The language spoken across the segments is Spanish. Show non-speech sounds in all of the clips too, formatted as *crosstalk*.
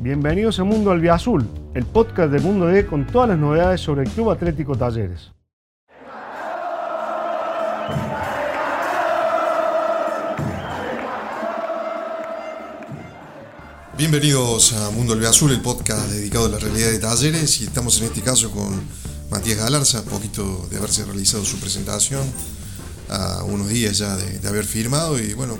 Bienvenidos a Mundo Albiazul, el podcast de Mundo D con todas las novedades sobre el Club Atlético Talleres. Bienvenidos a Mundo Albiazul, el podcast dedicado a la realidad de Talleres y estamos en este caso con Matías Galarza, poquito de haberse realizado su presentación, a unos días ya de, haber firmado y bueno,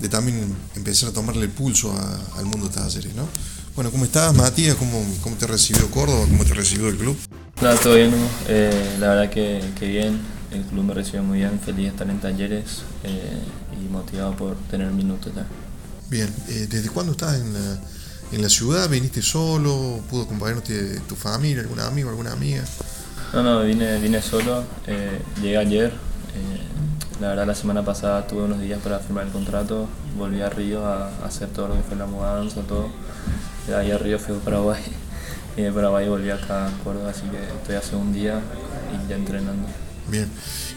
de también empezar a tomarle el pulso al mundo de Talleres, ¿no? Bueno, ¿cómo estás, Matías? ¿Cómo, ¿Cómo, te recibió Córdoba? ¿Cómo te recibió el club? Nada, todo bien, eh, la verdad que, bien. El club me recibió muy bien, feliz de estar en talleres eh, y motivado por tener minutos ya. Bien, eh, ¿desde cuándo estás en la, en la ciudad? ¿Viniste solo? ¿Pudo acompañarte tu familia, algún amigo, alguna amiga? No, no, vine, vine solo. llegué ayer. La verdad, la semana pasada tuve unos días para firmar el contrato. Volví a Río a, a hacer todo lo que fue la mudanza, todo de ahí arriba fui a Paraguay *laughs* y de Paraguay volví acá a Córdoba, así que estoy hace un día y ya entrenando. Bien,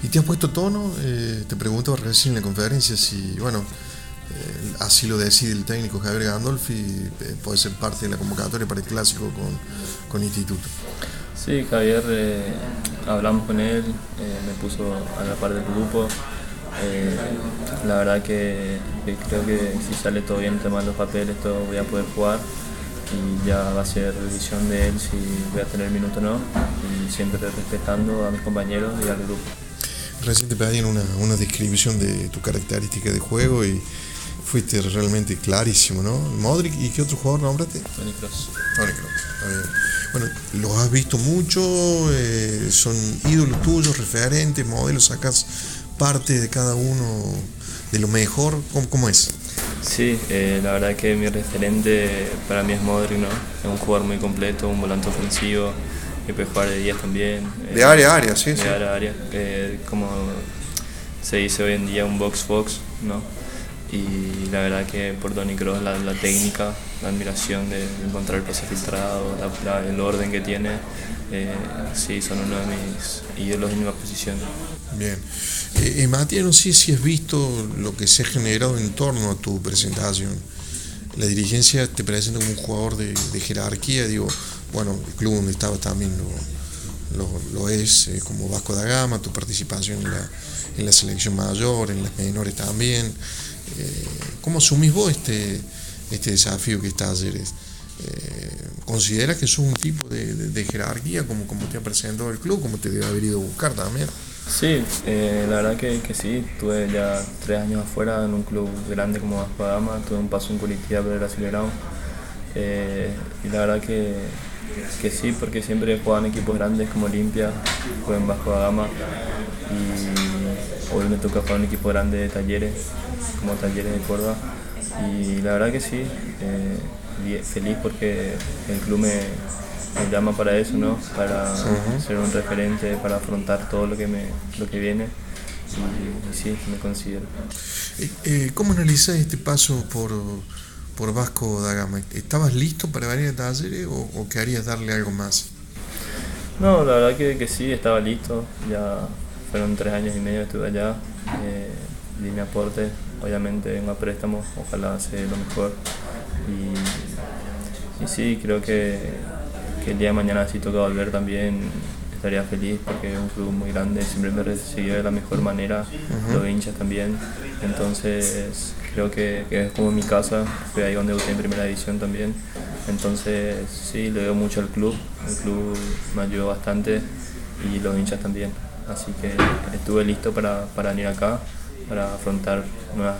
¿y te has puesto tono? Eh, te pregunto recién en la conferencia si, bueno, eh, así lo decide el técnico Javier Gandolfi, eh, puede ser parte de la convocatoria para el clásico con, con Instituto. Sí, Javier, hablamos con él, me puso a la par del grupo. la verdad que, que, creo que si sale todo bien el tema de los papeles, todo voy a poder jugar y ya va a ser revisión de él si voy a tener minuto o no y siempre respetando a mis compañeros y al grupo. Recién te pedían una, una descripción de tu característica de juego y fuiste realmente clarísimo, ¿no? Modric y qué otro jugador nombraste? Tony Cross. Tony Cross, Bueno, los has visto mucho, eh, son ídolos tuyos, referentes, modelos, sacas parte de cada uno de lo mejor, ¿cómo, cómo es? Sí, eh, la verdad que mi referente para mí es Modric, ¿no? Es un jugador muy completo, un volante ofensivo, que puede jugar de 10 también. De eh, área a área, sí. De área a área, eh, como se dice hoy en día un box-box, ¿no? Y la verdad que por Tony Kroos la, técnica, la admiración de encontrar el pase filtrado, el orden que tiene, sí, son uno de mis ídolos en mi posición. Bien. Eh, eh, Matías, no sé si has visto lo que se ha generado en torno a tu presentación. La dirigencia te presenta como un jugador de, jerarquía, digo, bueno, el club donde estaba también lo, es, eh, como Vasco da Gama, tu participación en la, selección mayor, en las menores también. Eh, ¿Cómo asumís vos este, este desafío que está ayer? ¿Consideras que sos un tipo de, jerarquía como, como te ha presentado el club, como te debe haber ido a buscar también? Sí, eh, la verdad que, que, sí, tuve ya tres años afuera en un club grande como Vasco Gama, tuve un paso en Curitiba pero era acelerado. Eh, y la verdad que, que, sí, porque siempre en equipos grandes como Olimpia, jugué en Vasco Gama y hoy me toca en un equipo grande de talleres, como talleres de Córdoba. Y la verdad que sí, eh, feliz porque el club me, me llama para eso, ¿no? Para ser un referente, para afrontar todo lo que, me, lo que viene. Y, sí, me considero. Eh, eh, ¿Cómo analizas este paso por, por Vasco da Gama? ¿Estabas listo para venir a Talleres o, o querías darle algo más? No, la verdad que, que, sí, estaba listo. Ya fueron tres años y medio estuve allá. Eh, di mi aporte, obviamente en a préstamo, ojalá sea lo mejor. Y, y sí, creo que que el día de mañana si toca volver también estaría feliz porque es un club muy grande, siempre me recibió de la mejor manera, los hinchas también, entonces creo que, es como mi casa, fue ahí donde debuté en primera división también, entonces sí, le doy mucho al club, el club me ayudó bastante y los hinchas también, así que estuve listo para, para venir acá, para afrontar nuevas,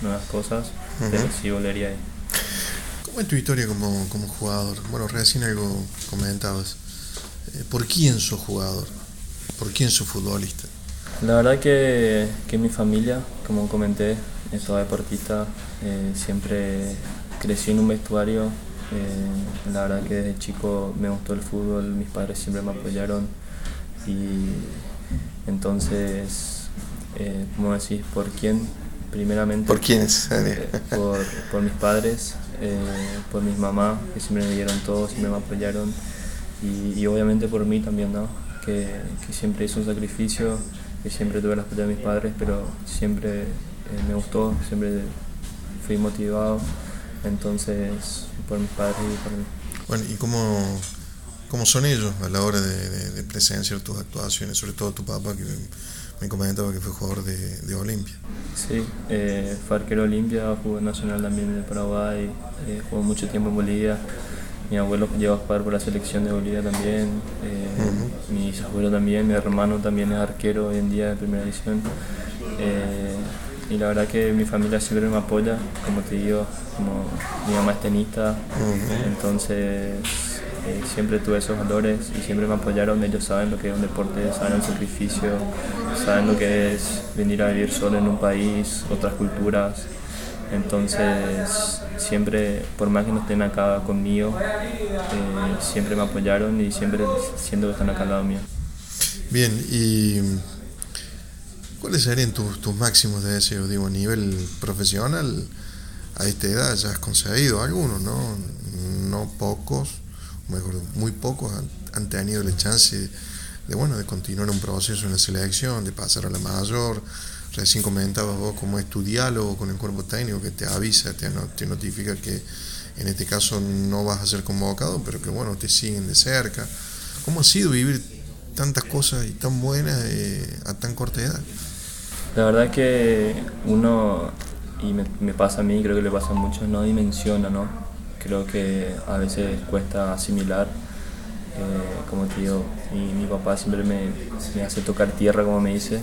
nuevas cosas, pero sí volvería ahí. ¿Cómo es tu historia como, como jugador? Bueno, recién algo comentabas. Eh, ¿Por quién sos jugador? ¿Por quién sos futbolista? La verdad que, que mi familia, como comenté, soy deportista, eh, siempre crecí en un vestuario. Eh, la verdad que desde chico me gustó el fútbol, mis padres siempre me apoyaron y entonces, ¿cómo decís? ¿Por quién? Primeramente. ¿Por quiénes? *laughs* por, por mis padres, eh, por mis mamás, que siempre me dieron todo, siempre me apoyaron, y, obviamente por mí también, ¿no? que, que, siempre hice un sacrificio, que siempre tuve la apoyo de mis padres, pero siempre eh, me gustó, siempre fui motivado Entonces, por mis padres y por mí. Bueno, ¿y cómo, cómo son ellos a la hora de, de, presenciar tus actuaciones? Sobre todo tu papá, que me comentaba que fue jugador de, de Olimpia. Sí, eh, fue arquero Olimpia, jugó nacional también de Paraguay, eh, jugó mucho tiempo en Bolivia. Mi abuelo llegó a jugar por la selección de Bolivia también, eh, mis abuelos también, mi hermano también es arquero hoy en día de primera edición. Eh, y la verdad que mi familia siempre me apoya, como te digo, como mi mamá es tenista, entonces eh, siempre tuve esos valores y siempre me apoyaron, ellos saben lo que es un deporte, saben el sacrificio, saben lo que es venir a vivir solo en un país, otras culturas, entonces siempre, por más que no estén acá conmigo, eh, siempre me apoyaron y siempre siento que están acá al lado mío. Bien, y ¿Cuáles serían tus, tus máximos de deseo? Digo, a nivel profesional, a esta edad ya has conseguido algunos, ¿no? No pocos, mejor, muy pocos han, tenido la chance de, bueno, de continuar un proceso en la selección, de pasar a la mayor. Recién comentabas vos cómo es tu diálogo con el cuerpo técnico que te avisa, te, notifica que en este caso no vas a ser convocado, pero que bueno, te siguen de cerca. ¿Cómo ha sido vivir tantas cosas y tan buenas eh, a tan corta edad? La verdad que uno, y me, pasa a mí, creo que le pasa a muchos, no dimensiona, ¿no? Creo que a veces cuesta asimilar, eh, como te digo, mi, mi papá siempre me, me, hace tocar tierra, como me dice,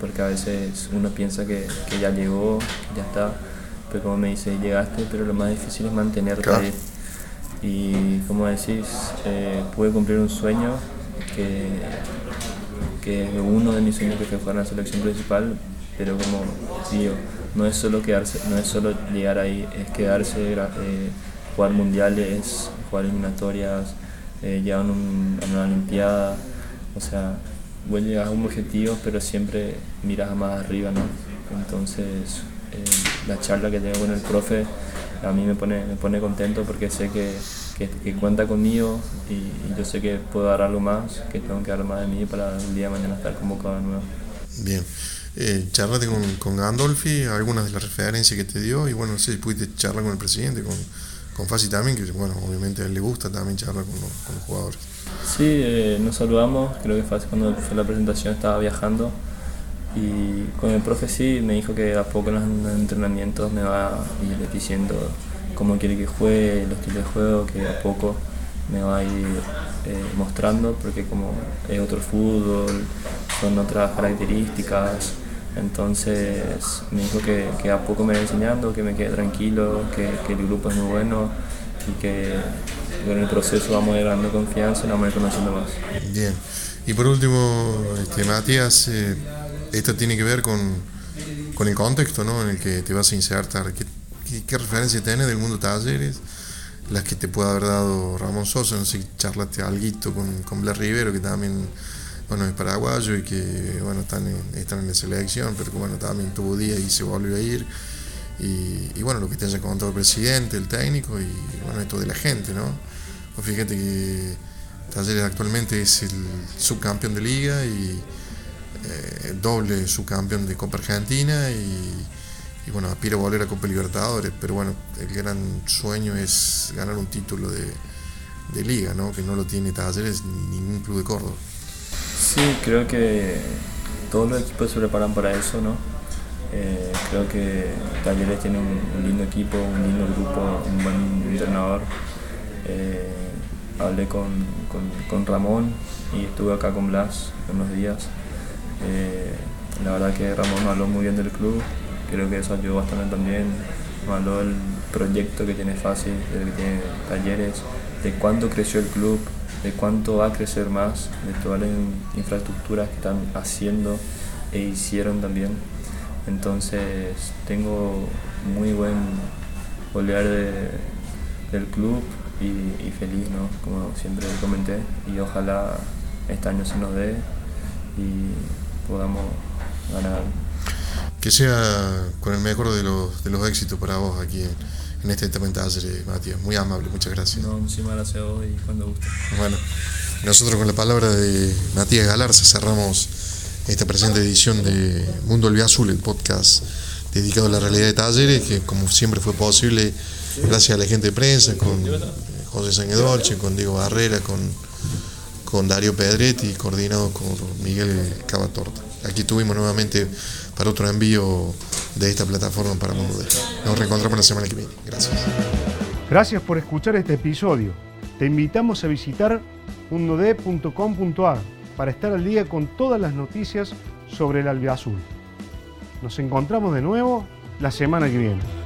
porque a veces uno piensa que, que ya llegó, que ya está, pero como me dice, llegaste, pero lo más difícil es mantenerte ahí. Y como decís, eh, pude cumplir un sueño que que uno de mis sueños que fue jugar en la selección principal, pero como digo, no es solo quedarse, no es solo llegar ahí, es quedarse, eh, jugar mundiales, jugar eliminatorias, eh, llegar a, una Olimpiada, o sea, vos llegas a un objetivo, pero siempre miras más arriba, ¿no? Entonces, eh, la charla que tengo con el profe a mí me pone, me pone contento porque sé que que, cuenta conmigo y, yo sé que puedo dar algo más, que tengo que dar más de mí para el día de mañana estar convocado de nuevo. Bien. Eh, charlate con, con Gandolfi, algunas de las referencias que te dio y bueno, no sé si pudiste charlar con el presidente, con, con Fasi también, que bueno, obviamente a él le gusta también charlar con los, jugadores. Sí, eh, nos saludamos, creo que Fasi cuando fue la presentación estaba viajando y con el profe sí, me dijo que a poco en los entrenamientos me va a ir diciendo cómo quiere que juegue, los estilo de juego, que a poco me va a ir eh, mostrando, porque como es otro fútbol, son otras características. Entonces me dijo que, a poco me va enseñando, que me quede tranquilo, que, el grupo es muy bueno y que en el proceso vamos a ir dando confianza y vamos a ir conociendo más. Bien. Y por último, este, Matías, eh, esto tiene que ver con, con, el contexto ¿no? en el que te vas a insertar. ¿Qué, qué referencia tienes del mundo talleres? Las que te puede haber dado Ramón Sosa, no sé, charlaste algo con, con Blas Rivero, que también bueno, es paraguayo y que bueno, están, en, están en la selección, pero que bueno, también tuvo día y se volvió a ir. Y, bueno, lo que te haya contado el presidente, el técnico y bueno, esto de la gente, ¿no? Pues fíjate que Talleres actualmente es el subcampeón de liga y eh, doble subcampeón de Copa Argentina y bueno, aspira a volver a Copa Libertadores, pero bueno, el gran sueño es ganar un título de, liga, ¿no? que no lo tiene Talleres ni ningún club de Córdoba. Sí, creo que todos los equipos se preparan para eso, ¿no? Eh, creo que Talleres tiene un, lindo equipo, un lindo grupo, un buen entrenador. Eh, hablé con, Ramón y estuve acá con Blas unos días. Eh, la verdad que Ramón habló muy bien del club, creo que eso ayudó bastante también. Mandó el proyecto que tiene Fácil, de que tiene talleres, de cuánto creció el club, de cuánto va a crecer más, de todas las infraestructuras que están haciendo e hicieron también. Entonces tengo muy buen olear del club y, feliz, ¿no? como siempre comenté, y ojalá este año se nos dé y podamos ganar que sea con el mejor de los, de los éxitos para vos aquí este Taller, Matías. Muy amable, muchas gracias. No, muchísimas gracias a vos y cuando guste. Bueno, nosotros con la palabra de Matías Galarza cerramos esta presente edición de Mundo Azul, el podcast dedicado a la realidad de talleres, que como siempre fue posible gracias a la gente de prensa, con José Sanguedolce, con Diego Barrera, con, con Darío Pedretti, coordinado con Miguel Cavatorta. Aquí tuvimos nuevamente para otro envío de esta plataforma para Mundo. Nos reencontramos la semana que viene. Gracias. Gracias por escuchar este episodio. Te invitamos a visitar mundod.com.ar para estar al día con todas las noticias sobre el albiazul. Nos encontramos de nuevo la semana que viene.